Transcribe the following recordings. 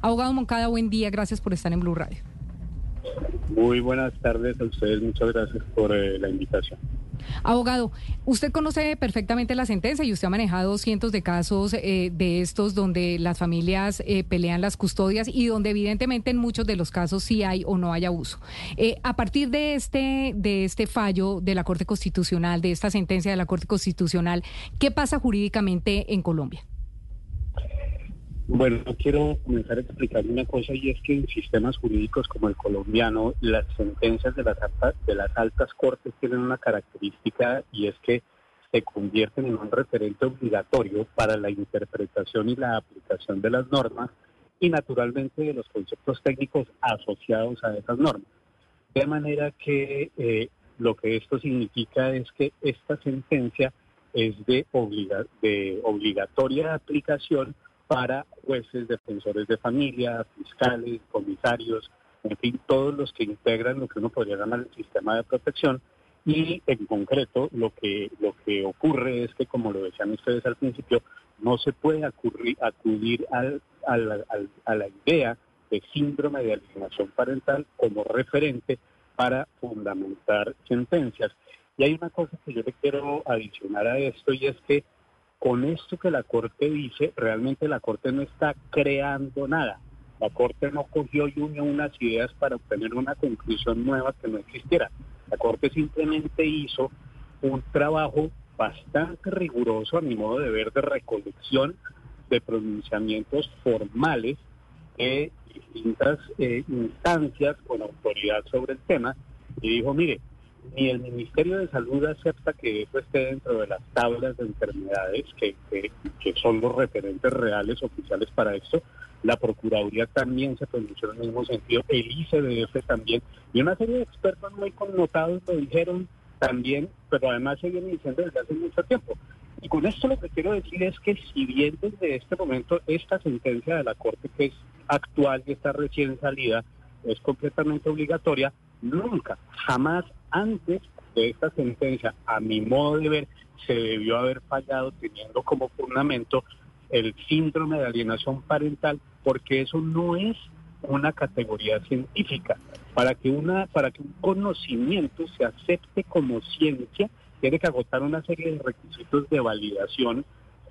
Abogado Moncada, buen día. Gracias por estar en Blue Radio. Muy buenas tardes a ustedes. Muchas gracias por eh, la invitación. Abogado, usted conoce perfectamente la sentencia y usted ha manejado cientos de casos eh, de estos donde las familias eh, pelean las custodias y donde evidentemente en muchos de los casos sí hay o no hay abuso. Eh, a partir de este, de este fallo de la Corte Constitucional, de esta sentencia de la Corte Constitucional, ¿qué pasa jurídicamente en Colombia? Bueno, quiero comenzar a explicar una cosa y es que en sistemas jurídicos como el colombiano, las sentencias de las, altas, de las altas cortes tienen una característica y es que se convierten en un referente obligatorio para la interpretación y la aplicación de las normas y naturalmente de los conceptos técnicos asociados a esas normas. De manera que eh, lo que esto significa es que esta sentencia es de, obliga de obligatoria aplicación para jueces, defensores de familia, fiscales, comisarios, en fin, todos los que integran lo que uno podría llamar el sistema de protección. Y en concreto, lo que, lo que ocurre es que, como lo decían ustedes al principio, no se puede acudir al, al, a la idea de síndrome de alienación parental como referente para fundamentar sentencias. Y hay una cosa que yo le quiero adicionar a esto y es que con esto que la Corte dice, realmente la Corte no está creando nada. La Corte no cogió y unió unas ideas para obtener una conclusión nueva que no existiera. La Corte simplemente hizo un trabajo bastante riguroso, a mi modo de ver, de recolección de pronunciamientos formales de distintas eh, instancias con autoridad sobre el tema y dijo, mire, ni el Ministerio de Salud acepta que eso esté dentro de las tablas de enfermedades que, que, son los referentes reales oficiales para esto. La Procuraduría también se pronunció en el mismo sentido, el ICDF también, y una serie de expertos muy connotados lo dijeron también, pero además se viene diciendo desde hace mucho tiempo. Y con esto lo que quiero decir es que si bien desde este momento esta sentencia de la Corte, que es actual y está recién salida, es completamente obligatoria, nunca, jamás antes de esta sentencia, a mi modo de ver, se debió haber fallado teniendo como fundamento el síndrome de alienación parental, porque eso no es una categoría científica. Para que una, para que un conocimiento se acepte como ciencia, tiene que agotar una serie de requisitos de validación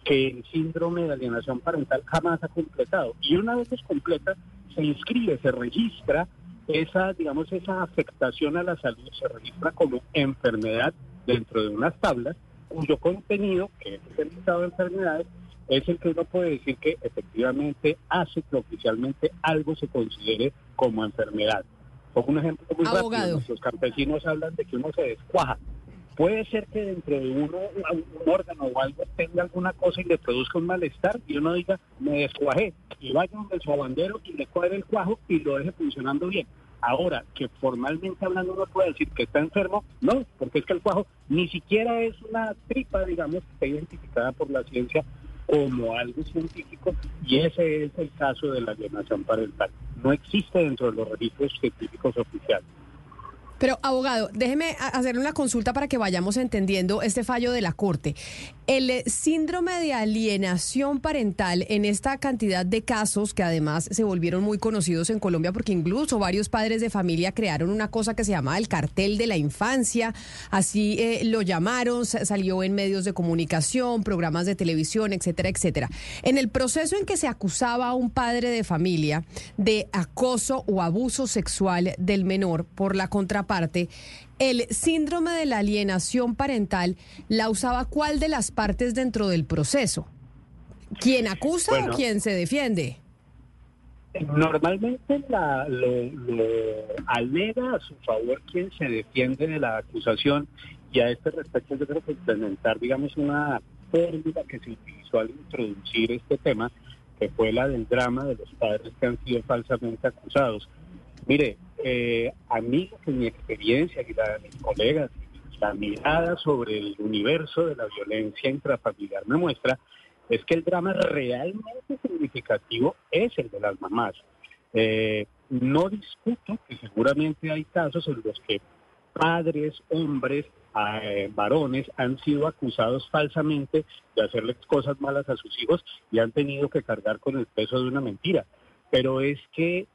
que el síndrome de alienación parental jamás ha completado. Y una vez es completa, se inscribe, se registra esa, digamos, esa afectación a la salud se registra como enfermedad dentro de unas tablas cuyo contenido, que es el listado de enfermedades, es el que uno puede decir que efectivamente hace que oficialmente algo se considere como enfermedad. Pongo un ejemplo muy rápido. Los campesinos hablan de que uno se descuaja. Puede ser que dentro de uno, un órgano o algo tenga alguna cosa y le produzca un malestar y uno diga, me descuajé, y vaya donde su bandero y le cuadre el cuajo y lo deje funcionando bien. Ahora, que formalmente hablando uno puede decir que está enfermo, no, porque es que el cuajo ni siquiera es una tripa, digamos, que está identificada por la ciencia como algo científico y ese es el caso de la alienación parental. No existe dentro de los registros científicos oficiales. Pero, abogado, déjeme hacer una consulta para que vayamos entendiendo este fallo de la Corte. El eh, síndrome de alienación parental en esta cantidad de casos que además se volvieron muy conocidos en Colombia porque incluso varios padres de familia crearon una cosa que se llamaba el cartel de la infancia, así eh, lo llamaron, salió en medios de comunicación, programas de televisión, etcétera, etcétera. En el proceso en que se acusaba a un padre de familia de acoso o abuso sexual del menor por la contraparte, parte, el síndrome de la alienación parental la usaba cuál de las partes dentro del proceso? ¿Quién acusa o quién se defiende? Normalmente la, lo, alega a su favor quien se defiende de la acusación y a este respecto yo creo que implementar, digamos, una fórmula que se utilizó al introducir este tema que fue la del drama de los padres que han sido falsamente acusados. Mire, eh, a mí, en mi experiencia y la de mis colegas, la mirada sobre el universo de la violencia intrafamiliar me muestra es que el drama realmente significativo es el de las mamás. Eh, no discuto que seguramente hay casos en los que padres, hombres, eh, varones han sido acusados falsamente de hacerles cosas malas a sus hijos y han tenido que cargar con el peso de una mentira. Pero es que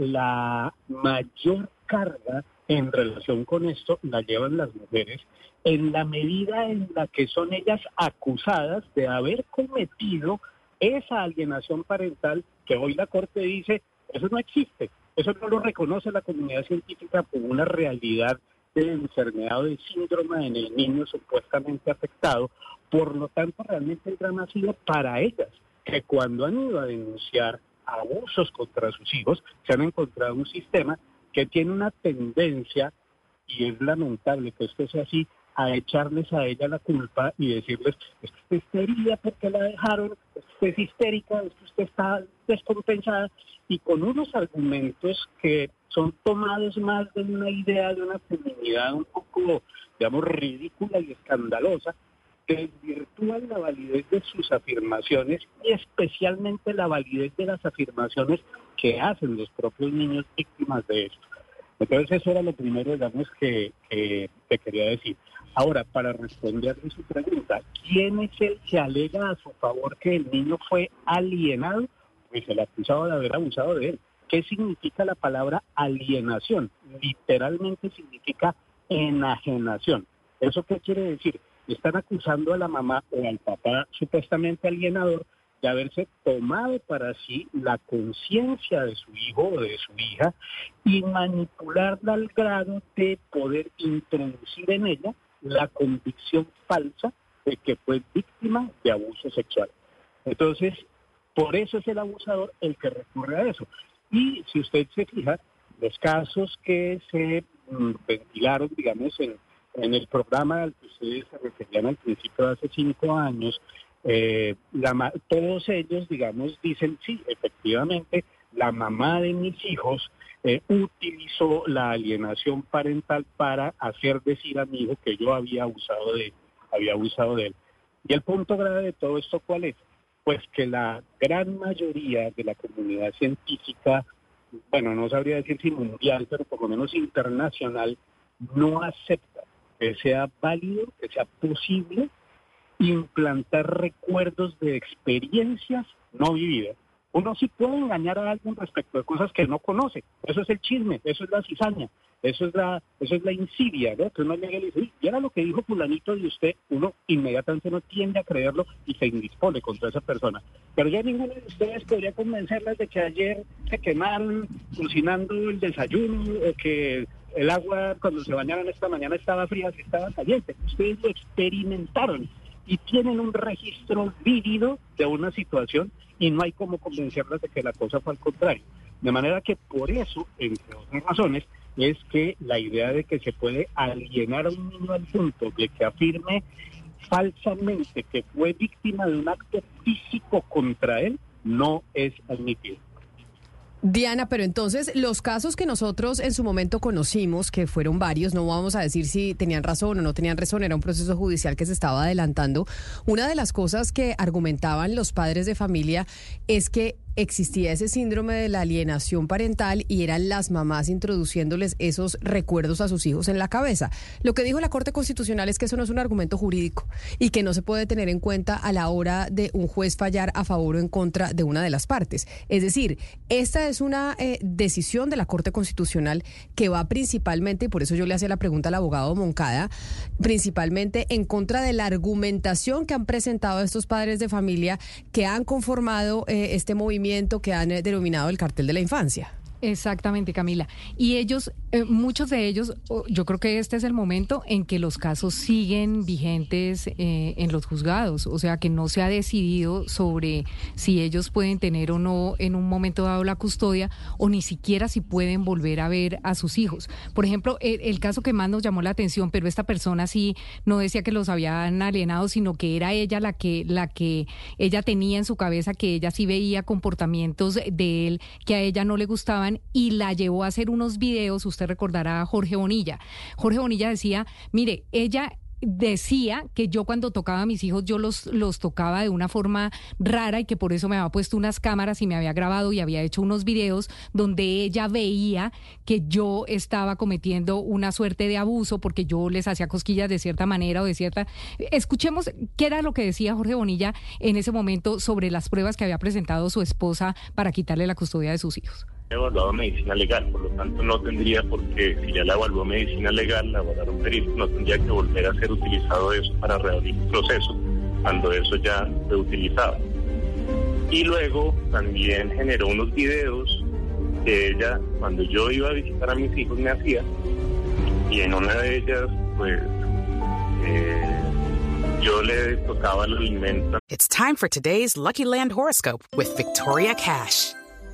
la mayor carga en relación con esto la llevan las mujeres en la medida en la que son ellas acusadas de haber cometido esa alienación parental que hoy la Corte dice, eso no existe, eso no lo reconoce la comunidad científica como una realidad de enfermedad o de síndrome en el niño supuestamente afectado. Por lo tanto, realmente el drama ha sido para ellas, que cuando han ido a denunciar abusos contra sus hijos, se han encontrado un sistema que tiene una tendencia, y es lamentable que esto sea así, a echarles a ella la culpa y decirles, es que usted está porque la dejaron, es usted es histérica, es que usted está descompensada, y con unos argumentos que son tomados más de una idea de una feminidad un poco, digamos, ridícula y escandalosa, desvirtúan la validez de sus afirmaciones y especialmente la validez de las afirmaciones que hacen los propios niños víctimas de esto. Entonces eso era lo primero, digamos, que, que, quería decir. Ahora, para responderle su pregunta, ¿quién es el que alega a su favor que el niño fue alienado? Pues el acusado de haber abusado de él. ¿Qué significa la palabra alienación? Literalmente significa enajenación. ¿Eso qué quiere decir? Están acusando a la mamá o al papá supuestamente alienador de haberse tomado para sí la conciencia de su hijo o de su hija y manipularla al grado de poder introducir en ella la convicción falsa de que fue víctima de abuso sexual. Entonces, por eso es el abusador el que recurre a eso. Y si usted se fija, los casos que se mm, ventilaron, digamos, en, en el programa al que ustedes se referían al principio de hace cinco años, eh, todos ellos, digamos, dicen, sí, efectivamente, la mamá de mis hijos eh, utilizó la alienación parental para hacer decir a mi hijo que yo había abusado de, había abusado de él. Y el punto grave de todo esto, ¿cuál es? Pues que la gran mayoría de la comunidad científica, bueno, no sabría decir si mundial, pero por lo menos internacional, no acepta que sea válido, que sea posible implantar recuerdos de experiencias no vividas. Uno sí puede engañar a alguien respecto de cosas que no conoce. Eso es el chisme, eso es la cizaña, eso es la, eso es la insidia, ¿no? Que uno llega y le dice, y era lo que dijo fulanito de usted, uno inmediatamente no tiende a creerlo y se indispone contra esa persona. Pero ya ninguno de ustedes podría convencerlas de que ayer se quemaron cocinando el desayuno o que el agua cuando se bañaron esta mañana estaba fría, si estaba caliente. Ustedes lo experimentaron y tienen un registro vívido de una situación y no hay como convencerlas de que la cosa fue al contrario. De manera que por eso, entre otras razones, es que la idea de que se puede alienar a un niño al punto de que afirme falsamente que fue víctima de un acto físico contra él no es admitido. Diana, pero entonces los casos que nosotros en su momento conocimos, que fueron varios, no vamos a decir si tenían razón o no tenían razón, era un proceso judicial que se estaba adelantando. Una de las cosas que argumentaban los padres de familia es que existía ese síndrome de la alienación parental y eran las mamás introduciéndoles esos recuerdos a sus hijos en la cabeza. Lo que dijo la Corte Constitucional es que eso no es un argumento jurídico y que no se puede tener en cuenta a la hora de un juez fallar a favor o en contra de una de las partes. Es decir, esta es una eh, decisión de la Corte Constitucional que va principalmente, y por eso yo le hacía la pregunta al abogado Moncada, principalmente en contra de la argumentación que han presentado estos padres de familia que han conformado eh, este movimiento que han eh, denominado el cartel de la infancia. Exactamente, Camila. Y ellos, eh, muchos de ellos, yo creo que este es el momento en que los casos siguen vigentes eh, en los juzgados, o sea que no se ha decidido sobre si ellos pueden tener o no en un momento dado la custodia o ni siquiera si pueden volver a ver a sus hijos. Por ejemplo, el, el caso que más nos llamó la atención, pero esta persona sí no decía que los habían alienado, sino que era ella la que, la que ella tenía en su cabeza que ella sí veía comportamientos de él que a ella no le gustaban y la llevó a hacer unos videos, usted recordará a Jorge Bonilla. Jorge Bonilla decía, mire, ella decía que yo cuando tocaba a mis hijos yo los, los tocaba de una forma rara y que por eso me había puesto unas cámaras y me había grabado y había hecho unos videos donde ella veía que yo estaba cometiendo una suerte de abuso porque yo les hacía cosquillas de cierta manera o de cierta... Escuchemos qué era lo que decía Jorge Bonilla en ese momento sobre las pruebas que había presentado su esposa para quitarle la custodia de sus hijos evaluado medicina legal, por lo tanto no tendría por qué, si ya la evaluó medicina legal, la evaluaron perito, no tendría que volver a ser utilizado eso para reabrir el proceso, cuando eso ya fue utilizado. Y luego también generó unos videos que ella, cuando yo iba a visitar a mis hijos, me hacía, y en una de ellas, pues, eh, yo le tocaba el alimento. It's time for today's Lucky Land horoscope with Victoria Cash.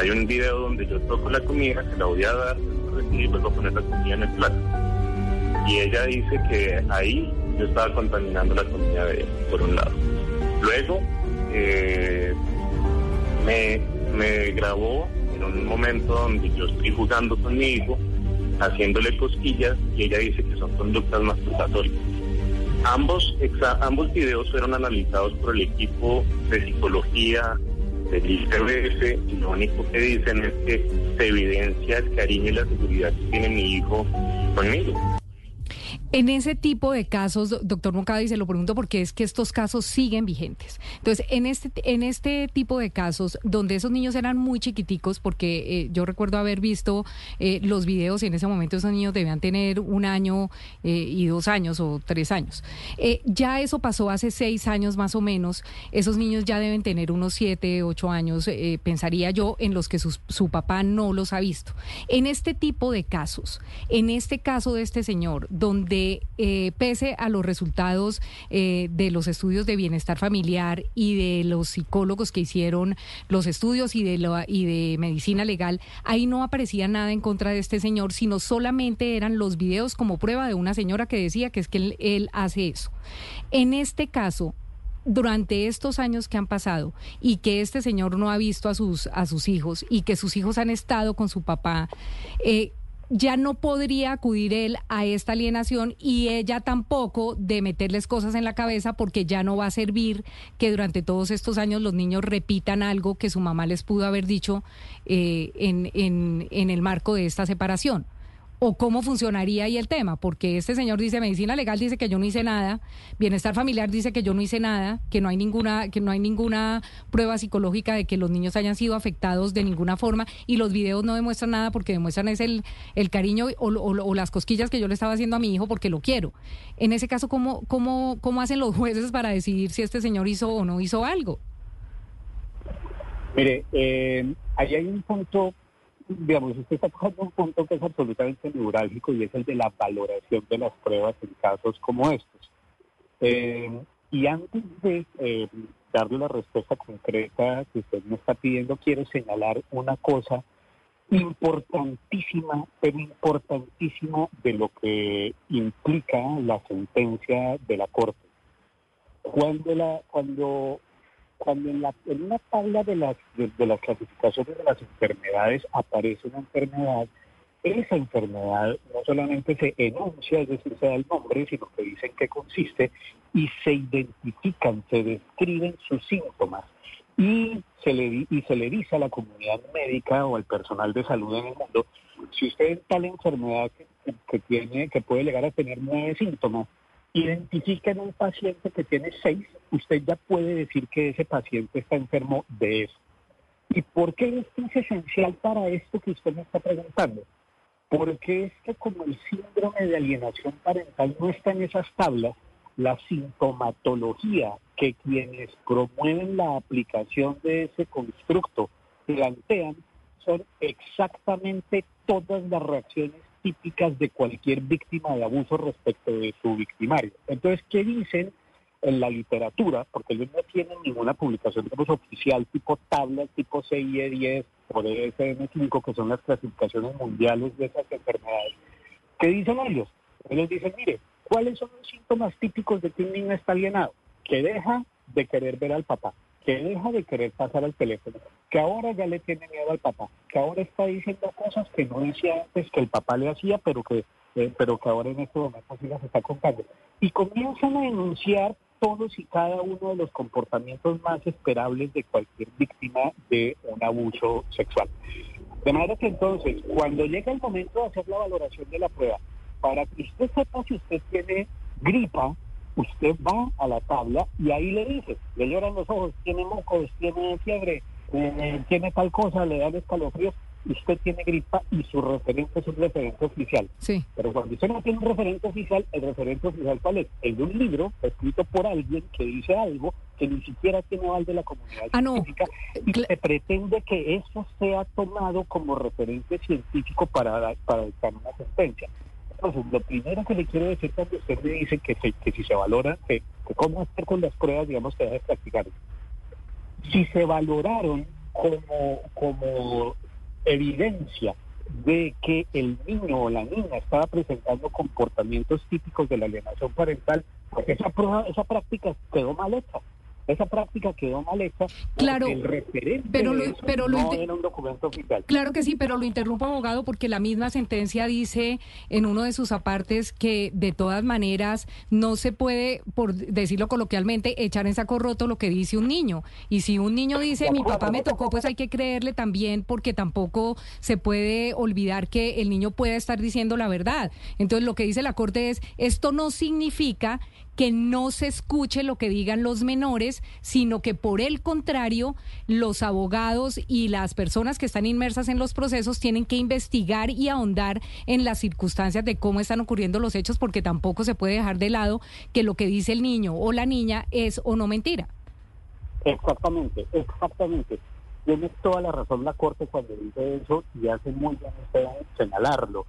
Hay un video donde yo toco la comida, se la voy a dar, y luego poner la comida en el plato. Y ella dice que ahí yo estaba contaminando la comida de ella, por un lado. Luego, eh, me, me grabó en un momento donde yo estoy jugando con mi hijo, haciéndole cosquillas, y ella dice que son conductas masturbatorias. Ambos, ambos videos fueron analizados por el equipo de psicología del ICBF lo único que dicen es que se evidencia el cariño y la seguridad que tiene mi hijo conmigo. En ese tipo de casos, doctor Moncada, y se lo pregunto porque es que estos casos siguen vigentes. Entonces, en este, en este tipo de casos, donde esos niños eran muy chiquiticos, porque eh, yo recuerdo haber visto eh, los videos y en ese momento esos niños debían tener un año eh, y dos años o tres años. Ya eso pasó hace seis años más o menos. Esos niños ya deben tener unos siete, ocho años, pensaría yo, en los que sus- su papá no los ha visto. En este tipo de casos, en este caso de este señor, donde eh, pese a los resultados eh, de los estudios de bienestar familiar y de los psicólogos que hicieron los estudios y de, y de medicina legal, ahí no aparecía nada en contra de este señor, sino solamente eran los videos como prueba de una señora que decía que es que él, él hace eso. En este caso, durante estos años que han pasado y que este señor no ha visto a sus, a sus hijos y que sus hijos han estado con su papá, eh, ya no podría acudir él a esta alienación y ella tampoco de meterles cosas en la cabeza porque ya no va a servir que durante todos estos años los niños repitan algo que su mamá les pudo haber dicho eh, en, en, en el marco de esta separación o cómo funcionaría ahí el tema, porque este señor dice medicina legal dice que yo no hice nada, bienestar familiar dice que yo no hice nada, que no hay ninguna que no hay ninguna prueba psicológica de que los niños hayan sido afectados de ninguna forma y los videos no demuestran nada porque demuestran es el, el cariño o, las cosquillas que yo le estaba haciendo a mi hijo porque lo quiero. En ese caso, ¿cómo, cómo, cómo hacen los jueces para decidir si este señor hizo o no hizo algo? Mire, eh, ahí hay un punto, digamos, usted está tocando un punto que es absolutamente neurálgico y es el de la valoración de las pruebas en casos como estos. Eh, y antes de eh, darle la respuesta concreta que usted me está pidiendo, quiero señalar una cosa importantísima, pero importantísima de lo que implica la sentencia de la Corte. Cuando la, cuando cuando en, la, una tabla de las, de, las clasificaciones de las enfermedades aparece una enfermedad, esa enfermedad no solamente se enuncia, es decir, se da el nombre, sino que dice en qué consiste y se identifican, se describen sus síntomas. Y se, le, y se le dice a la comunidad médica o al personal de salud en el mundo, si usted es tal enfermedad que, que tiene, que puede llegar a tener nueve síntomas, identifica en un paciente que tiene seis, usted ya puede decir que ese paciente está enfermo de eso. ¿Y por qué esto es esencial para esto que usted me está preguntando? Porque es que como el síndrome de alienación parental no está en esas tablas, la sintomatología que quienes promueven la aplicación de ese constructo plantean son exactamente todas las reacciones típicas de cualquier víctima de abuso respecto de su victimario. Entonces, ¿qué dicen en la literatura? Porque ellos no tienen ninguna publicación digamos, oficial tipo tablas, tipo CIE 10 o DSM5, que son las clasificaciones mundiales de esas enfermedades. ¿Qué dicen ellos? Ellos dicen, mire, ¿cuáles son los síntomas típicos de que un niño está alienado? Que deja de querer ver al papá, que deja de querer pasar al teléfono, que ahora ya le tiene miedo al papá, que ahora está diciendo cosas que no decía antes que el papá le hacía, pero que, eh, pero que ahora en este momento sí las está contando. Y comienzan a denunciar todos y cada uno de los comportamientos más esperables de cualquier víctima de un abuso sexual. De manera que entonces, cuando llega el momento de hacer la valoración de la prueba, para que usted sepa si usted tiene gripa, usted va a la tabla y ahí le dice, le lloran los ojos, tiene mocos, tiene fiebre, eh, tiene tal cosa, le dan escalofríos, usted tiene gripa y su referente es un referente oficial. Sí. Pero cuando usted no tiene un referente oficial, el referente oficial cuál es? El de un libro escrito por alguien que dice algo que ni siquiera tiene aval de la comunidad Ah, no. científica y se pretende que eso sea tomado como referente científico para, para dictar una sentencia. Lo primero que le quiero decir cuando usted me dice que, se- que si se valora, que cómo hacer con las pruebas, digamos, que debe practicar. Si se valoraron como, como evidencia de que el niño o la niña estaba presentando comportamientos típicos de la alienación parental, pues esa prueba, esa práctica quedó mal hecha. Esa práctica quedó mal hecha Claro, el referente pero lo- pero lo no era un documento oficial. Claro que sí, pero lo interrumpo, abogado, porque la misma sentencia dice en uno de sus apartes que de todas maneras no se puede, por decirlo coloquialmente, echar en saco roto lo que dice un niño. Y si un niño dice, mi papá me tocó, pues hay que creerle también, porque tampoco se puede olvidar que el niño puede estar diciendo la verdad. Entonces, lo que dice la Corte es, esto no significa que no se escuche lo que digan los menores, sino que por el contrario, los abogados y las personas que están inmersas en los procesos tienen que investigar y ahondar en las circunstancias de cómo están ocurriendo los hechos, porque tampoco se puede dejar de lado que lo que dice el niño o la niña es o no mentira. Exactamente, exactamente. Tiene toda la razón la Corte cuando dice eso y hace muy bien señalarlo.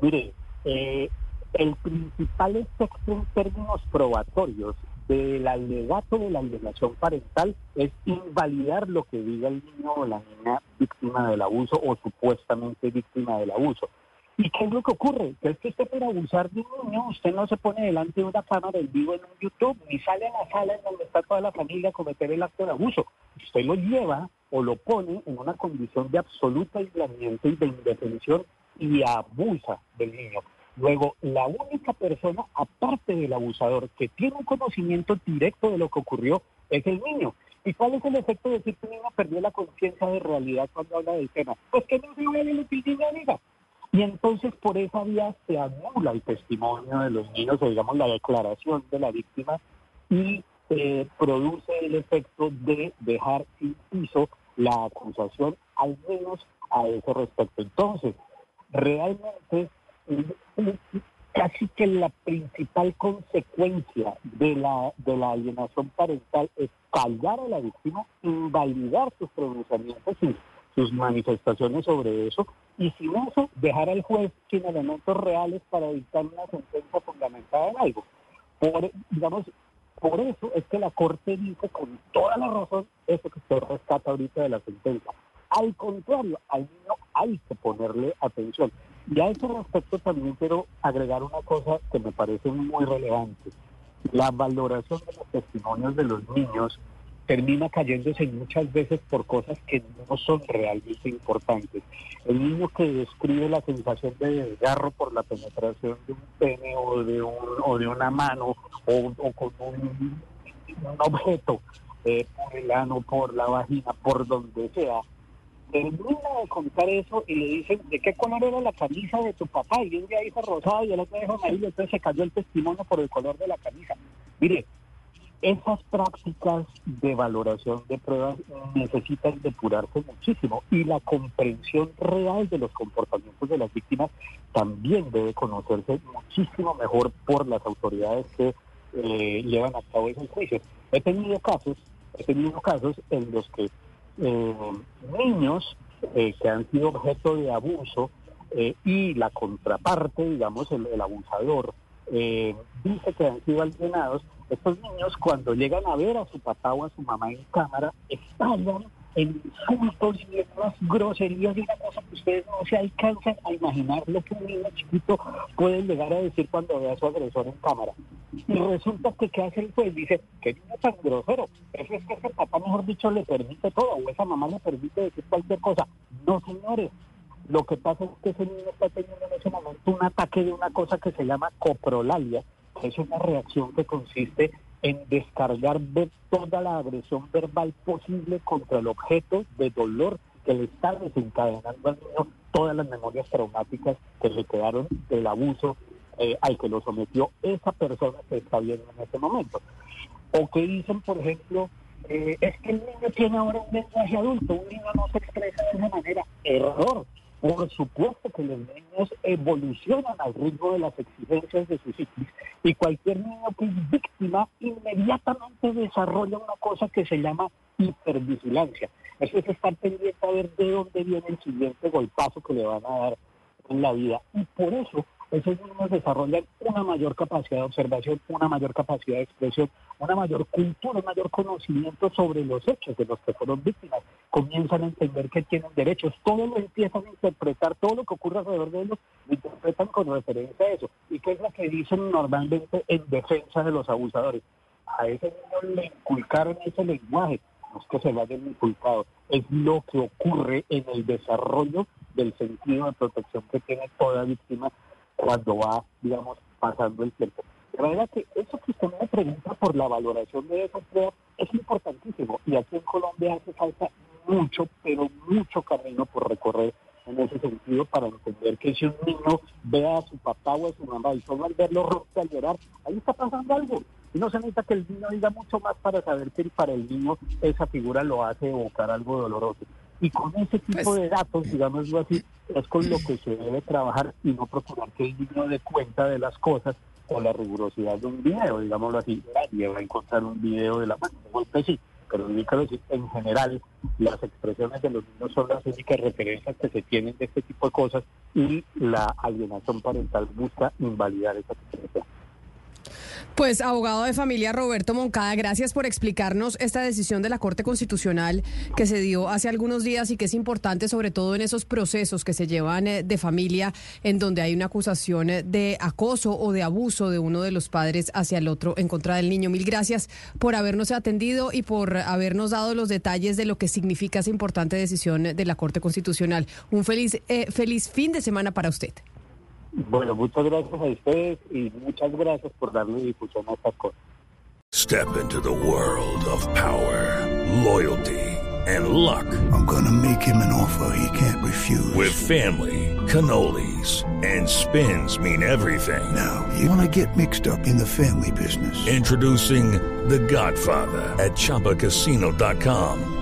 Mire, eh, el principal efecto en términos probatorios del alegato de la alienación parental es invalidar lo que diga el niño o la niña víctima del abuso o supuestamente víctima del abuso. ¿Y qué es lo que ocurre? Que es que usted para abusar de un niño, usted no se pone delante de una cámara en vivo en un YouTube, ni sale a la sala en donde está toda la familia a cometer el acto de abuso. Usted lo lleva o lo pone en una condición de absoluto aislamiento y de indefensión y abusa del niño. Luego, la única persona, aparte del abusador, que tiene un conocimiento directo de lo que ocurrió, es el niño. ¿Y cuál es el efecto de decir que un niño perdió la conciencia de realidad cuando habla del tema? Pues que no se vale lo que el niño diga. Y entonces por esa vía se anula el testimonio de los niños, o digamos la declaración de la víctima, y eh, produce el efecto de dejar sin piso la acusación, al menos a ese respecto. Entonces, realmente casi que la principal consecuencia de la, de la alienación parental es callar a la víctima, invalidar sus pronunciamientos, sus, sus manifestaciones sobre eso, y sin eso dejar al juez sin elementos reales para dictar una sentencia fundamentada en algo. Por, digamos, por eso es que la Corte dice con toda la razón eso que usted rescata ahorita de la sentencia. Al contrario, al niño hay que ponerle atención. Y a ese respecto también quiero agregar una cosa que me parece muy relevante. La valoración de los testimonios de los niños termina cayéndose muchas veces por cosas que no son realmente importantes. El niño que describe la sensación de desgarro por la penetración de un pene o de, un, o de una mano o, con un, un objeto eh, por el ano, por la vagina, por donde sea, termina de contar eso y le dicen, ¿de qué color era la camisa de tu papá? Y un día dijo rosado y el otro dijo amarillo, entonces se cayó el testimonio por el color de la camisa. Mire, esas prácticas de valoración de pruebas necesitan depurarse muchísimo y la comprensión real de los comportamientos de las víctimas también debe conocerse muchísimo mejor por las autoridades que eh, llevan a cabo esos juicios. He tenido casos, he tenido casos en los que eh, niños eh, que han sido objeto de abuso y la contraparte, digamos, el, el abusador, dice que han sido alienados estos niños cuando llegan a ver a su papá o a su mamá en cámara, estallan en insultos y unas groserías y una cosa que ustedes no se alcanzan a imaginar lo que un niño chiquito puede llegar a decir cuando ve a su agresor en cámara. Y resulta que ¿qué hace el juez? Dice, qué niño tan grosero. Es que ese papá, mejor dicho, le permite todo o esa mamá le permite decir cualquier cosa. No, señores. Lo que pasa es que ese niño está teniendo en ese momento un ataque de una cosa que se llama coprolalia, es una reacción que consiste en descargar toda la agresión verbal posible contra el objeto de dolor que le está desencadenando al niño todas las memorias traumáticas que le quedaron del abuso eh, al que lo sometió esa persona que está viendo en ese momento. O que dicen, por ejemplo, eh, es que el niño tiene ahora un lenguaje adulto, un niño no se expresa de esa manera. Error. Por supuesto que los niños evolucionan al ritmo de las exigencias de su psiquis y cualquier niño que es víctima inmediatamente desarrolla una cosa que se llama hipervigilancia. Eso es estar pendiente a ver de dónde viene el siguiente golpazo que le van a dar en la vida. Y por eso esos niños desarrollan una mayor capacidad de observación, una mayor capacidad de expresión, una mayor cultura, un mayor conocimiento sobre los hechos de los que fueron víctimas. Comienzan a entender que tienen derechos, todo lo empiezan a interpretar, todo lo que ocurre alrededor de ellos lo interpretan con referencia a eso. ¿Y qué es lo que dicen normalmente en defensa de los abusadores? A ese niño le inculcaron ese lenguaje, no es que se vayan inculcados, es lo que ocurre en el desarrollo del sentido de protección que tiene toda víctima cuando va, digamos, pasando el tiempo. De manera que eso que usted me pregunta por la valoración de pruebas es importantísimo y aquí en Colombia hace falta mucho, pero mucho camino por recorrer en ese sentido para entender que si un niño ve a su papá o a su mamá y solo al verlo rojo al llorar, ahí está pasando algo. Y no se necesita que el niño diga mucho más para saber que para el niño esa figura lo hace evocar algo doloroso. Y con ese tipo pues de datos, digámoslo así, es con lo que se debe trabajar y no procurar que el niño dé cuenta de las cosas o la rigurosidad de un video, digámoslo así. Nadie va a encontrar un video de la mano, golpe sí, pero decir, en general las expresiones de los niños son las únicas referencias que se tienen de este tipo de cosas y la alienación parental busca invalidar esa expresión. Pues abogado de familia Roberto Moncada, gracias por explicarnos esta decisión de la Corte Constitucional que se dio hace algunos días y que es importante sobre todo en esos procesos que se llevan eh, de familia en donde hay una acusación eh, de acoso o de abuso de uno de los padres hacia el otro en contra del niño. Mil gracias por habernos atendido y por habernos dado los detalles de lo que significa esa importante decisión de la Corte Constitucional. Un feliz, eh, feliz fin de semana para usted. Bueno, muchas gracias a ustedes y muchas gracias por darle difusión a estas cosas. Step into the world of power, loyalty and luck. I'm gonna make him an offer he can't refuse. With family, cannolis and spins mean everything. Now, you wanna get mixed up in the family business. Introducing The Godfather at chapacasino.com.